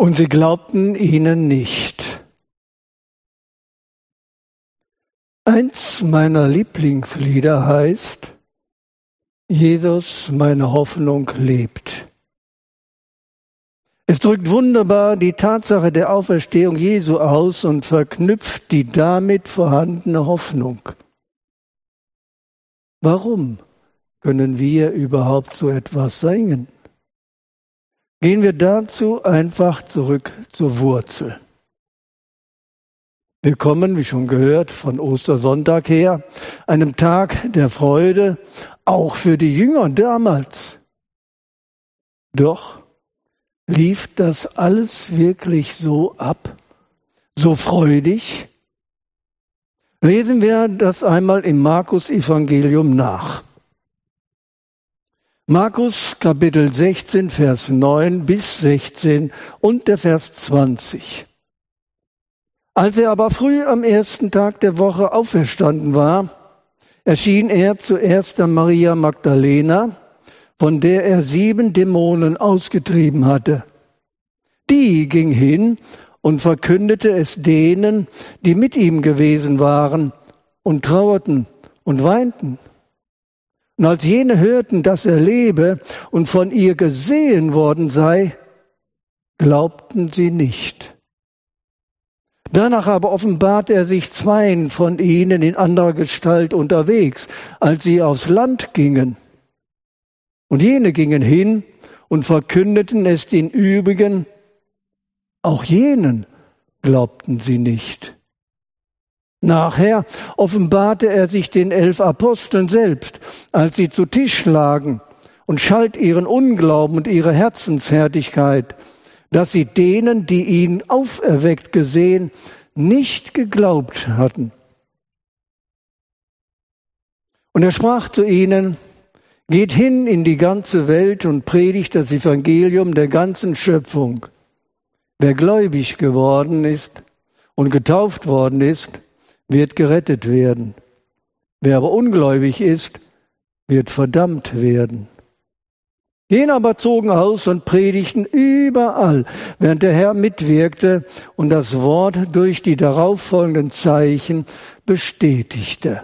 Und sie glaubten ihnen nicht. Eins meiner Lieblingslieder heißt, Jesus, meine Hoffnung lebt. Es drückt wunderbar die Tatsache der Auferstehung Jesu aus und verknüpft die damit vorhandene Hoffnung. Warum können wir überhaupt so etwas singen? Gehen wir dazu einfach zurück zur Wurzel. Wir kommen, wie schon gehört, von Ostersonntag her, einem Tag der Freude, auch für die Jünger damals. Doch lief das alles wirklich so ab, so freudig? Lesen wir das einmal im Markus Evangelium nach. Markus Kapitel 16, Vers 9 bis 16 und der Vers 20. Als er aber früh am ersten Tag der Woche auferstanden war, erschien er zuerst der Maria Magdalena, von der er sieben Dämonen ausgetrieben hatte. Die ging hin und verkündete es denen, die mit ihm gewesen waren, und trauerten und weinten. Und als jene hörten, dass er lebe und von ihr gesehen worden sei, glaubten sie nicht. Danach aber offenbart er sich zweien von ihnen in anderer Gestalt unterwegs, als sie aufs Land gingen. Und jene gingen hin und verkündeten es den übrigen, auch jenen glaubten sie nicht. Nachher offenbarte er sich den elf Aposteln selbst, als sie zu Tisch lagen, und schalt ihren Unglauben und ihre Herzenshärtigkeit, dass sie denen, die ihn auferweckt gesehen, nicht geglaubt hatten. Und er sprach zu ihnen, geht hin in die ganze Welt und predigt das Evangelium der ganzen Schöpfung. Wer gläubig geworden ist und getauft worden ist, wird gerettet werden. Wer aber ungläubig ist, wird verdammt werden. Jene aber zogen aus und predigten überall, während der Herr mitwirkte und das Wort durch die darauffolgenden Zeichen bestätigte.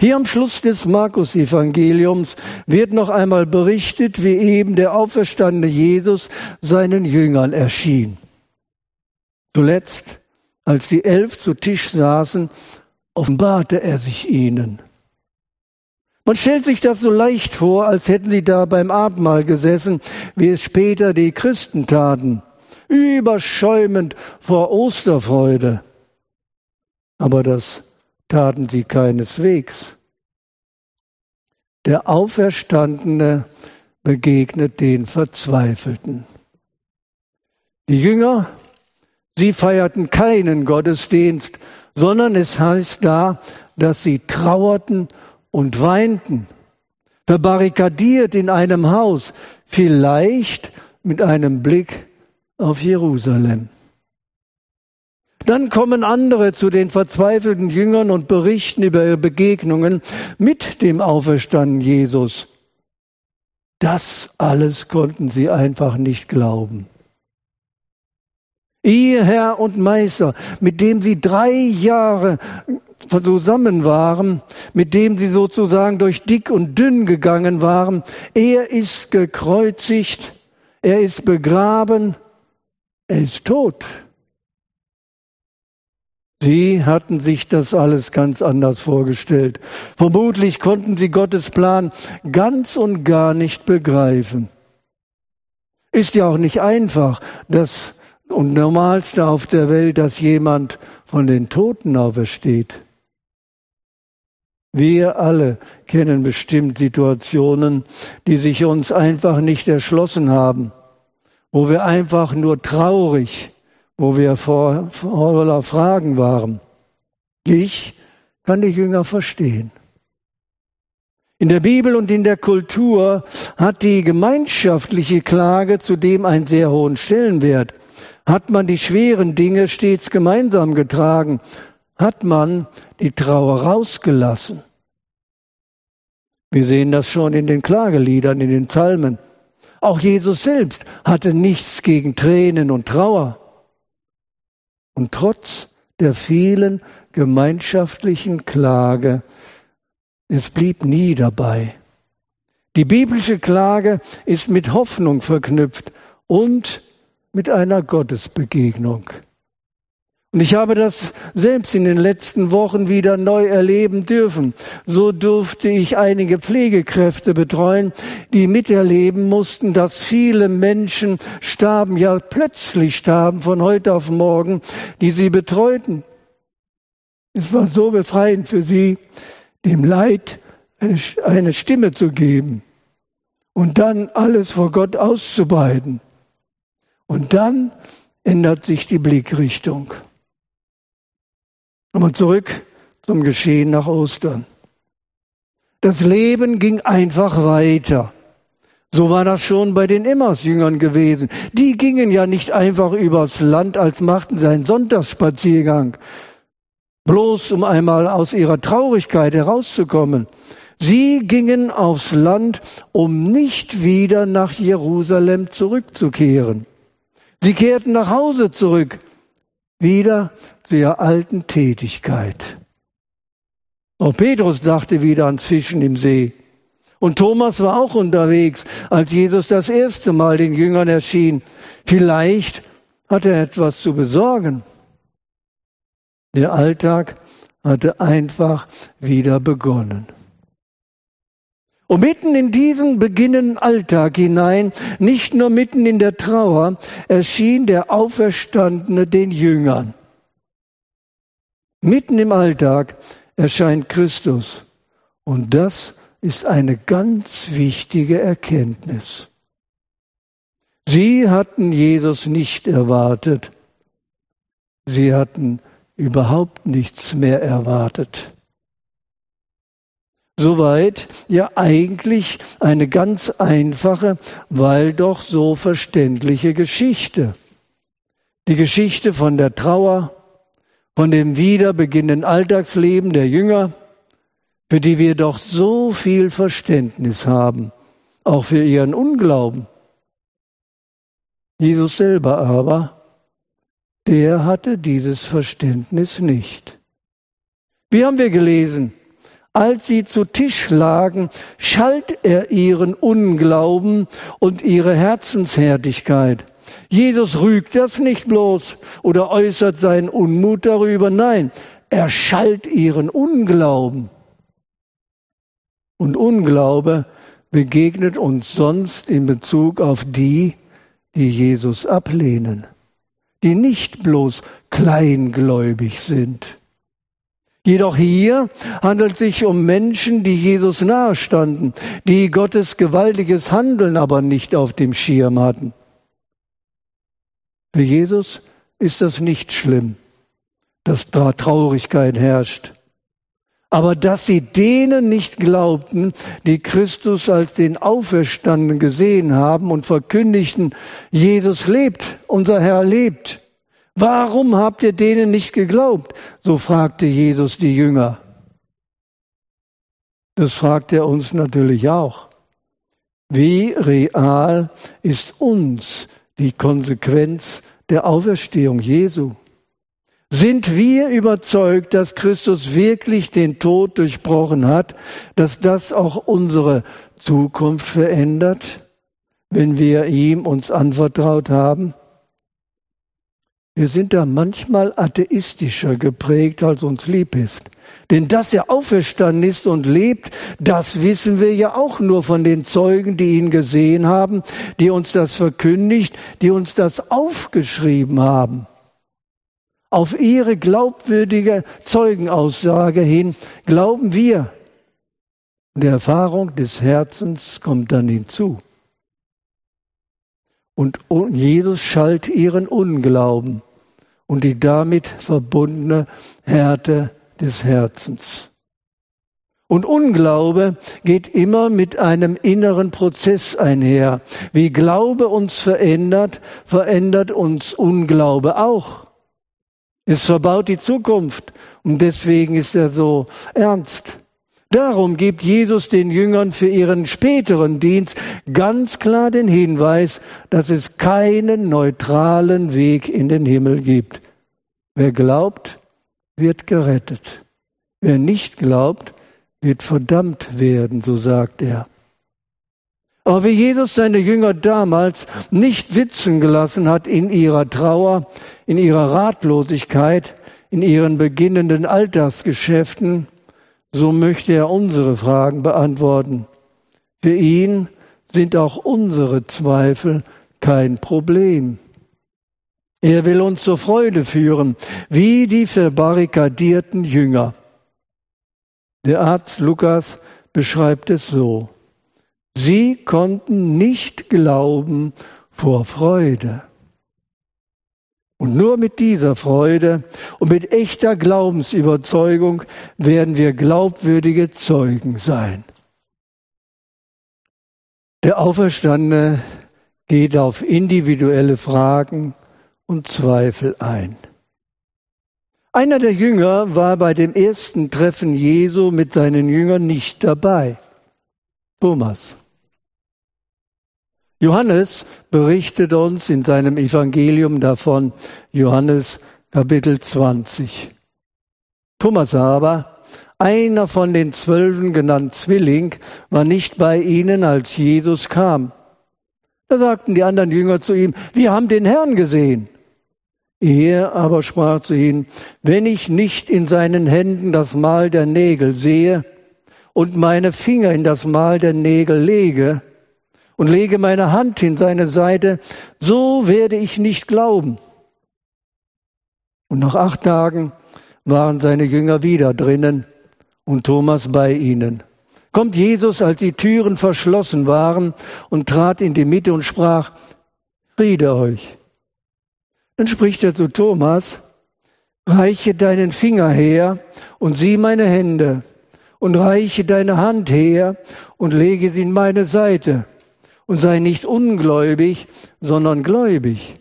Hier am Schluss des Markus-Evangeliums wird noch einmal berichtet, wie eben der auferstandene Jesus seinen Jüngern erschien. Zuletzt als die elf zu Tisch saßen, offenbarte er sich ihnen. Man stellt sich das so leicht vor, als hätten sie da beim Abendmahl gesessen, wie es später die Christen taten, überschäumend vor Osterfreude. Aber das taten sie keineswegs. Der Auferstandene begegnet den Verzweifelten. Die Jünger Sie feierten keinen Gottesdienst, sondern es heißt da, dass sie trauerten und weinten, verbarrikadiert in einem Haus, vielleicht mit einem Blick auf Jerusalem. Dann kommen andere zu den verzweifelten Jüngern und berichten über ihre Begegnungen mit dem auferstandenen Jesus. Das alles konnten sie einfach nicht glauben. Ihr Herr und Meister, mit dem sie drei Jahre zusammen waren, mit dem sie sozusagen durch dick und dünn gegangen waren, er ist gekreuzigt, er ist begraben, er ist tot. Sie hatten sich das alles ganz anders vorgestellt. Vermutlich konnten sie Gottes Plan ganz und gar nicht begreifen. Ist ja auch nicht einfach, dass und normalste auf der Welt, dass jemand von den Toten aufersteht. Wir alle kennen bestimmt Situationen, die sich uns einfach nicht erschlossen haben, wo wir einfach nur traurig, wo wir vor, voller Fragen waren. Ich kann die Jünger verstehen. In der Bibel und in der Kultur hat die gemeinschaftliche Klage zudem einen sehr hohen Stellenwert. Hat man die schweren Dinge stets gemeinsam getragen? Hat man die Trauer rausgelassen? Wir sehen das schon in den Klageliedern, in den Psalmen. Auch Jesus selbst hatte nichts gegen Tränen und Trauer. Und trotz der vielen gemeinschaftlichen Klage, es blieb nie dabei. Die biblische Klage ist mit Hoffnung verknüpft und mit einer Gottesbegegnung. Und ich habe das selbst in den letzten Wochen wieder neu erleben dürfen. So durfte ich einige Pflegekräfte betreuen, die miterleben mussten, dass viele Menschen starben, ja plötzlich starben von heute auf morgen, die sie betreuten. Es war so befreiend für sie, dem Leid eine, Stimme zu geben und dann alles vor Gott auszubeiden. Und dann ändert sich die Blickrichtung. Aber zurück zum Geschehen nach Ostern. Das Leben ging einfach weiter. So war das schon bei den Emmaus-Jüngern gewesen. Die gingen ja nicht einfach übers Land, als machten sie einen Sonntagsspaziergang, bloß um einmal aus ihrer Traurigkeit herauszukommen. Sie gingen aufs Land, um nicht wieder nach Jerusalem zurückzukehren. Sie kehrten nach Hause zurück, wieder zu ihrer alten Tätigkeit. Auch Petrus dachte wieder ans Fischen im See. Und Thomas war auch unterwegs, als Jesus das erste Mal den Jüngern erschien. Vielleicht hat er etwas zu besorgen. Der Alltag hatte einfach wieder begonnen. Und mitten in diesen beginnenden Alltag hinein, nicht nur mitten in der Trauer, erschien der Auferstandene den Jüngern. Mitten im Alltag erscheint Christus. Und das ist eine ganz wichtige Erkenntnis. Sie hatten Jesus nicht erwartet. Sie hatten überhaupt nichts mehr erwartet. Soweit ja eigentlich eine ganz einfache, weil doch so verständliche Geschichte. Die Geschichte von der Trauer, von dem wiederbeginnenden Alltagsleben der Jünger, für die wir doch so viel Verständnis haben, auch für ihren Unglauben. Jesus selber aber, der hatte dieses Verständnis nicht. Wie haben wir gelesen? Als sie zu Tisch lagen, schalt er ihren Unglauben und ihre Herzenshärtigkeit. Jesus rügt das nicht bloß oder äußert seinen Unmut darüber, nein, er schalt ihren Unglauben. Und Unglaube begegnet uns sonst in Bezug auf die, die Jesus ablehnen, die nicht bloß kleingläubig sind. Jedoch hier handelt es sich um Menschen, die Jesus nahestanden, die Gottes gewaltiges Handeln aber nicht auf dem Schirm hatten. Für Jesus ist das nicht schlimm, dass da Traurigkeit herrscht. Aber dass sie denen nicht glaubten, die Christus als den Auferstandenen gesehen haben und verkündigten, Jesus lebt, unser Herr lebt, Warum habt ihr denen nicht geglaubt? So fragte Jesus die Jünger. Das fragt er uns natürlich auch. Wie real ist uns die Konsequenz der Auferstehung Jesu? Sind wir überzeugt, dass Christus wirklich den Tod durchbrochen hat, dass das auch unsere Zukunft verändert, wenn wir ihm uns anvertraut haben? Wir sind da manchmal atheistischer geprägt, als uns lieb ist. Denn dass er auferstanden ist und lebt, das wissen wir ja auch nur von den Zeugen, die ihn gesehen haben, die uns das verkündigt, die uns das aufgeschrieben haben. Auf ihre glaubwürdige Zeugenaussage hin glauben wir. Und die Erfahrung des Herzens kommt dann hinzu. Und Jesus schalt ihren Unglauben und die damit verbundene Härte des Herzens. Und Unglaube geht immer mit einem inneren Prozess einher. Wie Glaube uns verändert, verändert uns Unglaube auch. Es verbaut die Zukunft und deswegen ist er so ernst. Darum gibt Jesus den Jüngern für ihren späteren Dienst ganz klar den Hinweis, dass es keinen neutralen Weg in den Himmel gibt. Wer glaubt, wird gerettet. Wer nicht glaubt, wird verdammt werden, so sagt er. Aber wie Jesus seine Jünger damals nicht sitzen gelassen hat in ihrer Trauer, in ihrer Ratlosigkeit, in ihren beginnenden Alltagsgeschäften, so möchte er unsere Fragen beantworten. Für ihn sind auch unsere Zweifel kein Problem. Er will uns zur Freude führen, wie die verbarrikadierten Jünger. Der Arzt Lukas beschreibt es so. Sie konnten nicht glauben vor Freude. Und nur mit dieser Freude und mit echter Glaubensüberzeugung werden wir glaubwürdige Zeugen sein. Der Auferstandene geht auf individuelle Fragen und Zweifel ein. Einer der Jünger war bei dem ersten Treffen Jesu mit seinen Jüngern nicht dabei. Thomas. Johannes berichtet uns in seinem Evangelium davon, Johannes Kapitel 20. Thomas aber, einer von den Zwölfen genannt Zwilling, war nicht bei ihnen, als Jesus kam. Da sagten die anderen Jünger zu ihm, wir haben den Herrn gesehen. Er aber sprach zu ihnen, wenn ich nicht in seinen Händen das Mal der Nägel sehe und meine Finger in das Mal der Nägel lege und lege meine Hand in seine Seite, so werde ich nicht glauben. Und nach acht Tagen waren seine Jünger wieder drinnen und Thomas bei ihnen. Kommt Jesus, als die Türen verschlossen waren, und trat in die Mitte und sprach, Friede euch. Dann spricht er zu Thomas, reiche deinen Finger her und sieh meine Hände und reiche deine Hand her und lege sie in meine Seite und sei nicht ungläubig, sondern gläubig.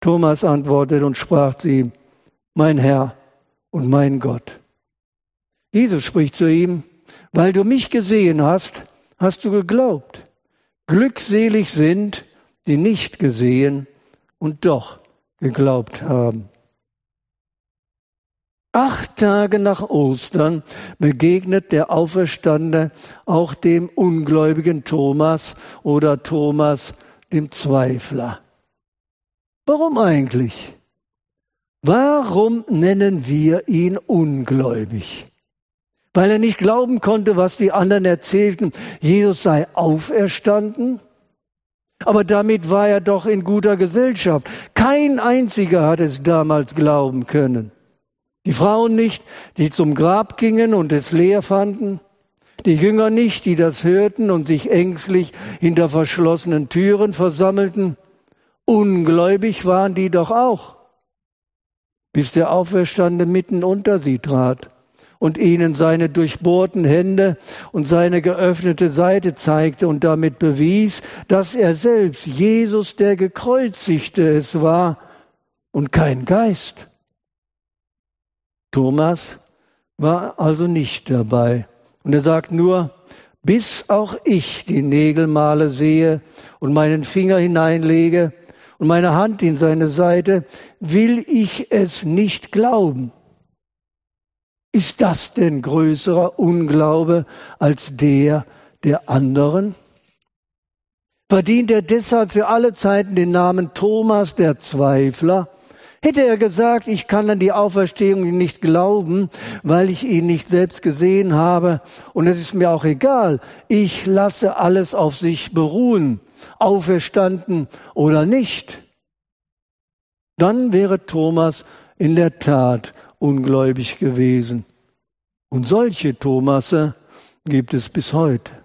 Thomas antwortete und sprach zu ihm, mein Herr und mein Gott. Jesus spricht zu ihm, weil du mich gesehen hast, hast du geglaubt. Glückselig sind, die nicht gesehen und doch geglaubt haben. Acht Tage nach Ostern begegnet der Auferstandene auch dem ungläubigen Thomas oder Thomas dem Zweifler. Warum eigentlich? Warum nennen wir ihn ungläubig? Weil er nicht glauben konnte, was die anderen erzählten, Jesus sei auferstanden? Aber damit war er doch in guter Gesellschaft. Kein einziger hat es damals glauben können. Die Frauen nicht, die zum Grab gingen und es leer fanden. Die Jünger nicht, die das hörten und sich ängstlich hinter verschlossenen Türen versammelten. Ungläubig waren die doch auch, bis der Auferstande mitten unter sie trat und ihnen seine durchbohrten Hände und seine geöffnete Seite zeigte und damit bewies, dass er selbst, Jesus der Gekreuzigte, es war und kein Geist. Thomas war also nicht dabei. Und er sagt nur, bis auch ich die Nägelmale sehe und meinen Finger hineinlege und meine Hand in seine Seite, will ich es nicht glauben. Ist das denn größerer Unglaube als der der anderen? Verdient er deshalb für alle Zeiten den Namen Thomas der Zweifler? Hätte er gesagt, ich kann an die Auferstehung nicht glauben, weil ich ihn nicht selbst gesehen habe, und es ist mir auch egal, ich lasse alles auf sich beruhen, auferstanden oder nicht, dann wäre Thomas in der Tat ungläubig gewesen. Und solche Thomasse gibt es bis heute.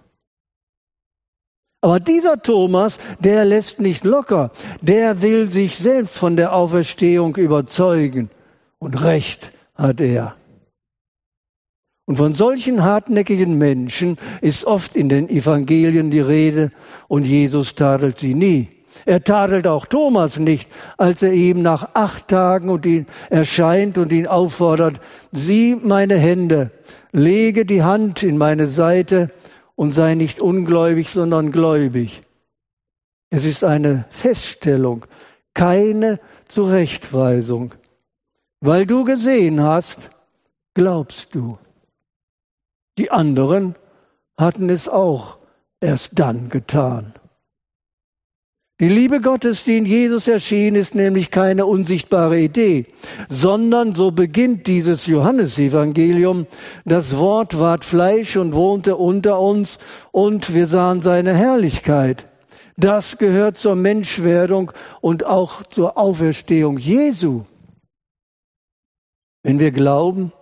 Aber dieser Thomas, der lässt nicht locker. Der will sich selbst von der Auferstehung überzeugen. Und Recht hat er. Und von solchen hartnäckigen Menschen ist oft in den Evangelien die Rede und Jesus tadelt sie nie. Er tadelt auch Thomas nicht, als er ihm nach acht Tagen und ihn erscheint und ihn auffordert, sieh meine Hände, lege die Hand in meine Seite und sei nicht ungläubig, sondern gläubig. Es ist eine Feststellung, keine Zurechtweisung. Weil du gesehen hast, glaubst du. Die anderen hatten es auch erst dann getan. Die Liebe Gottes, die in Jesus erschien, ist nämlich keine unsichtbare Idee, sondern so beginnt dieses Johannesevangelium. Das Wort ward Fleisch und wohnte unter uns und wir sahen seine Herrlichkeit. Das gehört zur Menschwerdung und auch zur Auferstehung Jesu. Wenn wir glauben,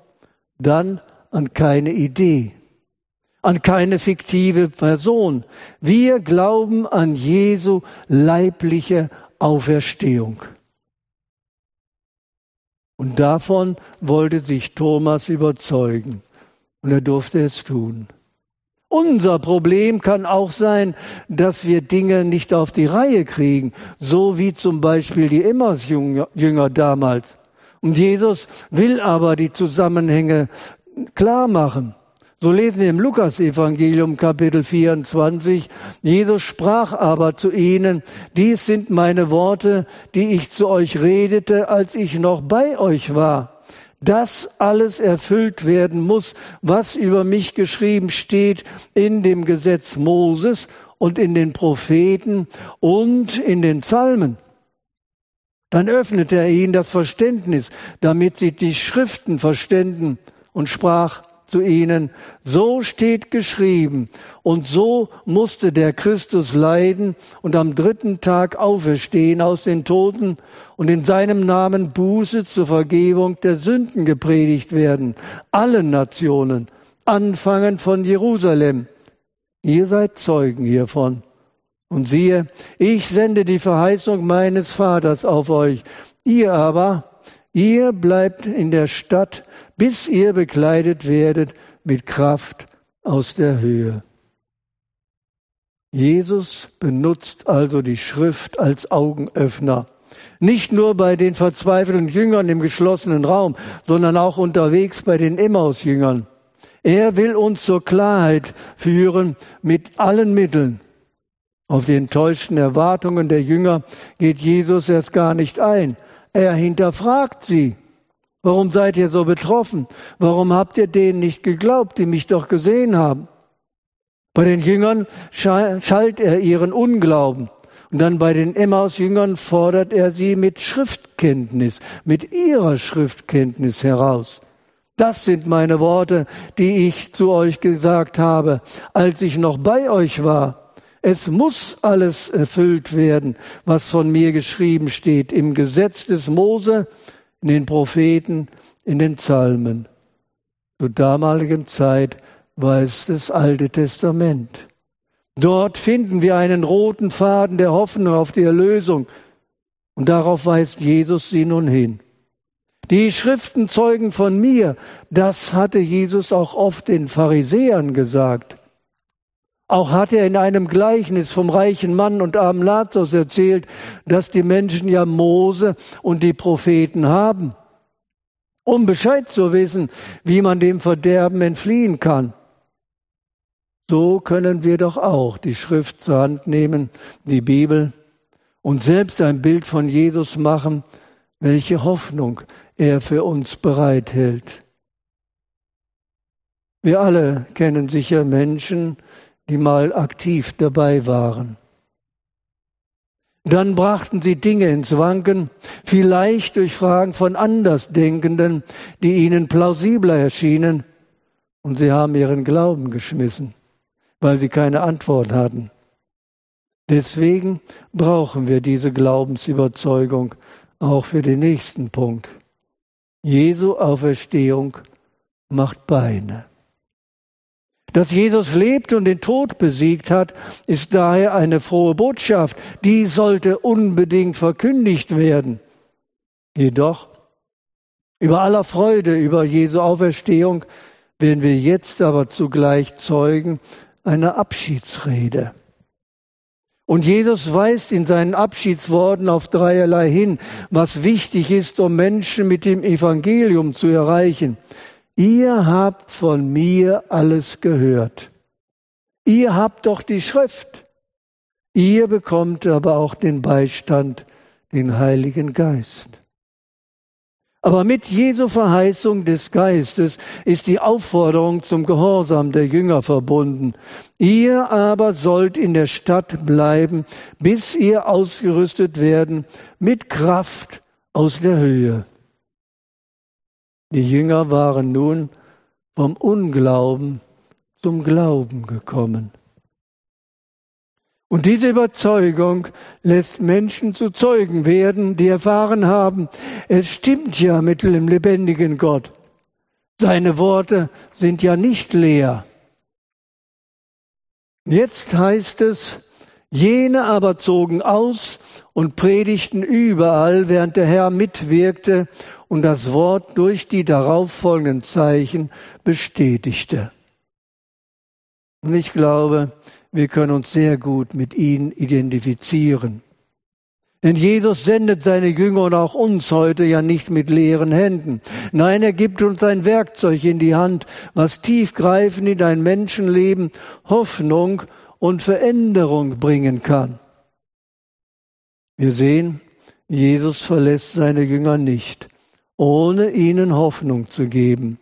dann an keine Idee an keine fiktive Person. Wir glauben an Jesu leibliche Auferstehung. Und davon wollte sich Thomas überzeugen. Und er durfte es tun. Unser Problem kann auch sein, dass wir Dinge nicht auf die Reihe kriegen, so wie zum Beispiel die Emmaus-Jünger damals. Und Jesus will aber die Zusammenhänge klar machen. So lesen wir im Lukas-Evangelium Kapitel 24. Jesus sprach aber zu ihnen, dies sind meine Worte, die ich zu euch redete, als ich noch bei euch war. Dass alles erfüllt werden muss, was über mich geschrieben steht in dem Gesetz Moses und in den Propheten und in den Psalmen. Dann öffnete er ihnen das Verständnis, damit sie die Schriften verständen und sprach, zu ihnen, so steht geschrieben, und so musste der Christus leiden und am dritten Tag auferstehen aus den Toten und in seinem Namen Buße zur Vergebung der Sünden gepredigt werden, allen Nationen, anfangen von Jerusalem. Ihr seid Zeugen hiervon. Und siehe, ich sende die Verheißung meines Vaters auf euch. Ihr aber, ihr bleibt in der Stadt, bis ihr bekleidet werdet mit Kraft aus der Höhe. Jesus benutzt also die Schrift als Augenöffner. Nicht nur bei den verzweifelten Jüngern im geschlossenen Raum, sondern auch unterwegs bei den Emmaus-Jüngern. Er will uns zur Klarheit führen mit allen Mitteln. Auf die enttäuschten Erwartungen der Jünger geht Jesus erst gar nicht ein. Er hinterfragt sie. Warum seid ihr so betroffen? Warum habt ihr denen nicht geglaubt, die mich doch gesehen haben? Bei den Jüngern schalt er ihren Unglauben. Und dann bei den Emmaus-Jüngern fordert er sie mit Schriftkenntnis, mit ihrer Schriftkenntnis heraus. Das sind meine Worte, die ich zu euch gesagt habe, als ich noch bei euch war. Es muss alles erfüllt werden, was von mir geschrieben steht im Gesetz des Mose, in den Propheten, in den Psalmen. Zur damaligen Zeit war es das Alte Testament. Dort finden wir einen roten Faden der Hoffnung auf die Erlösung. Und darauf weist Jesus sie nun hin. Die Schriften zeugen von mir. Das hatte Jesus auch oft den Pharisäern gesagt. Auch hat er in einem Gleichnis vom reichen Mann und armen Lazarus erzählt, dass die Menschen ja Mose und die Propheten haben, um Bescheid zu wissen, wie man dem Verderben entfliehen kann. So können wir doch auch die Schrift zur Hand nehmen, die Bibel, und selbst ein Bild von Jesus machen, welche Hoffnung er für uns bereithält. Wir alle kennen sicher Menschen, die mal aktiv dabei waren. Dann brachten sie Dinge ins Wanken, vielleicht durch Fragen von Andersdenkenden, die ihnen plausibler erschienen, und sie haben ihren Glauben geschmissen, weil sie keine Antwort hatten. Deswegen brauchen wir diese Glaubensüberzeugung auch für den nächsten Punkt. Jesu Auferstehung macht Beine. Dass Jesus lebt und den Tod besiegt hat, ist daher eine frohe Botschaft. Die sollte unbedingt verkündigt werden. Jedoch, über aller Freude über Jesu Auferstehung werden wir jetzt aber zugleich Zeugen einer Abschiedsrede. Und Jesus weist in seinen Abschiedsworten auf dreierlei hin, was wichtig ist, um Menschen mit dem Evangelium zu erreichen. Ihr habt von mir alles gehört. Ihr habt doch die Schrift. Ihr bekommt aber auch den Beistand, den Heiligen Geist. Aber mit Jesu Verheißung des Geistes ist die Aufforderung zum Gehorsam der Jünger verbunden. Ihr aber sollt in der Stadt bleiben, bis ihr ausgerüstet werden mit Kraft aus der Höhe. Die Jünger waren nun vom Unglauben zum Glauben gekommen. Und diese Überzeugung lässt Menschen zu Zeugen werden, die erfahren haben, es stimmt ja mit dem lebendigen Gott. Seine Worte sind ja nicht leer. Jetzt heißt es, jene aber zogen aus und predigten überall, während der Herr mitwirkte und das Wort durch die darauffolgenden Zeichen bestätigte. Und ich glaube, wir können uns sehr gut mit ihnen identifizieren. Denn Jesus sendet seine Jünger und auch uns heute ja nicht mit leeren Händen. Nein, er gibt uns ein Werkzeug in die Hand, was tiefgreifend in ein Menschenleben Hoffnung und Veränderung bringen kann. Wir sehen, Jesus verlässt seine Jünger nicht, ohne ihnen Hoffnung zu geben.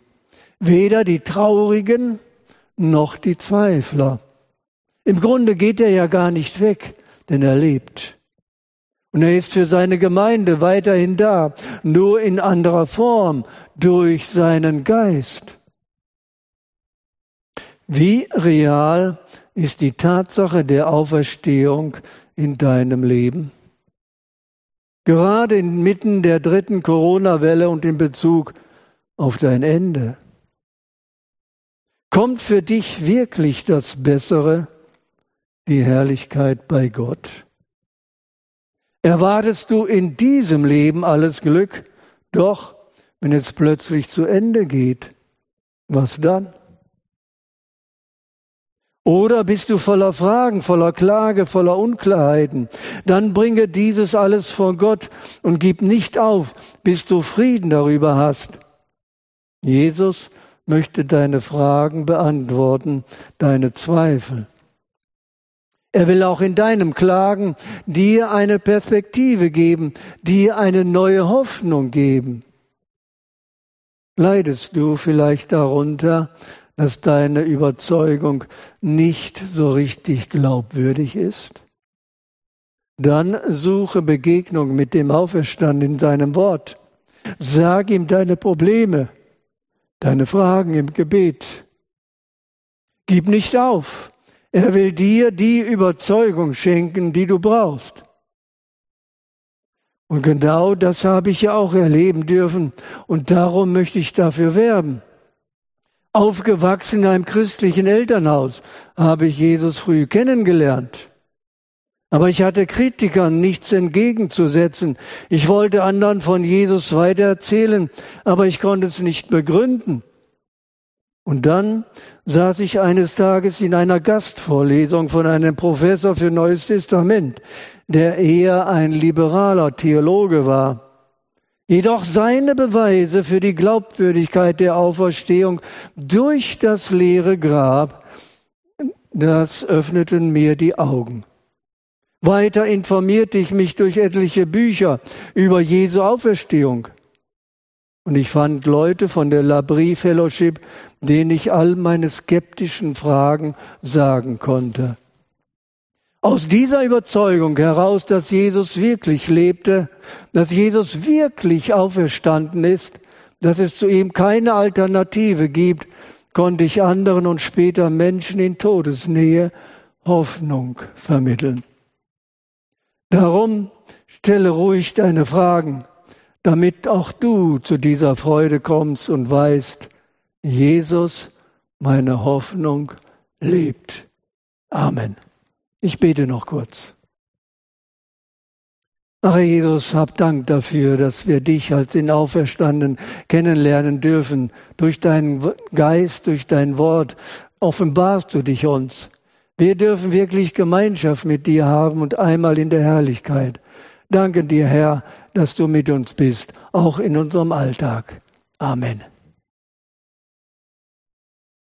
Weder die Traurigen noch die Zweifler. Im Grunde geht er ja gar nicht weg, denn er lebt. Und er ist für seine Gemeinde weiterhin da, nur in anderer Form, durch seinen Geist. Wie real ist die Tatsache der Auferstehung in deinem Leben? Gerade inmitten der dritten Corona-Welle und in Bezug auf dein Ende. Kommt für dich wirklich das Bessere die Herrlichkeit bei Gott? Erwartest du in diesem Leben alles Glück, doch wenn es plötzlich zu Ende geht, was dann? Oder bist du voller Fragen, voller Klage, voller Unklarheiten? Dann bringe dieses alles vor Gott und gib nicht auf, bis du Frieden darüber hast. Jesus möchte deine Fragen beantworten, deine Zweifel. Er will auch in deinem Klagen dir eine Perspektive geben, dir eine neue Hoffnung geben. Leidest du vielleicht darunter, dass deine Überzeugung nicht so richtig glaubwürdig ist? Dann suche Begegnung mit dem Auferstand in seinem Wort. Sag ihm deine Probleme, deine Fragen im Gebet. Gib nicht auf. Er will dir die Überzeugung schenken, die du brauchst. Und genau das habe ich ja auch erleben dürfen und darum möchte ich dafür werben. Aufgewachsen in einem christlichen Elternhaus habe ich Jesus früh kennengelernt. Aber ich hatte Kritikern nichts entgegenzusetzen. Ich wollte anderen von Jesus weiter erzählen, aber ich konnte es nicht begründen. Und dann saß ich eines Tages in einer Gastvorlesung von einem Professor für Neues Testament, der eher ein liberaler Theologe war. Jedoch seine Beweise für die Glaubwürdigkeit der Auferstehung durch das leere Grab, das öffneten mir die Augen. Weiter informierte ich mich durch etliche Bücher über Jesu Auferstehung. Und ich fand Leute von der Labrie Fellowship, denen ich all meine skeptischen Fragen sagen konnte. Aus dieser Überzeugung heraus, dass Jesus wirklich lebte, dass Jesus wirklich auferstanden ist, dass es zu ihm keine Alternative gibt, konnte ich anderen und später Menschen in Todesnähe Hoffnung vermitteln. Darum stelle ruhig deine Fragen damit auch du zu dieser Freude kommst und weißt, Jesus, meine Hoffnung, lebt. Amen. Ich bete noch kurz. Ach Jesus, hab Dank dafür, dass wir dich als den Auferstanden kennenlernen dürfen. Durch deinen Geist, durch dein Wort offenbarst du dich uns. Wir dürfen wirklich Gemeinschaft mit dir haben und einmal in der Herrlichkeit. Danke dir, Herr, dass du mit uns bist, auch in unserem Alltag. Amen.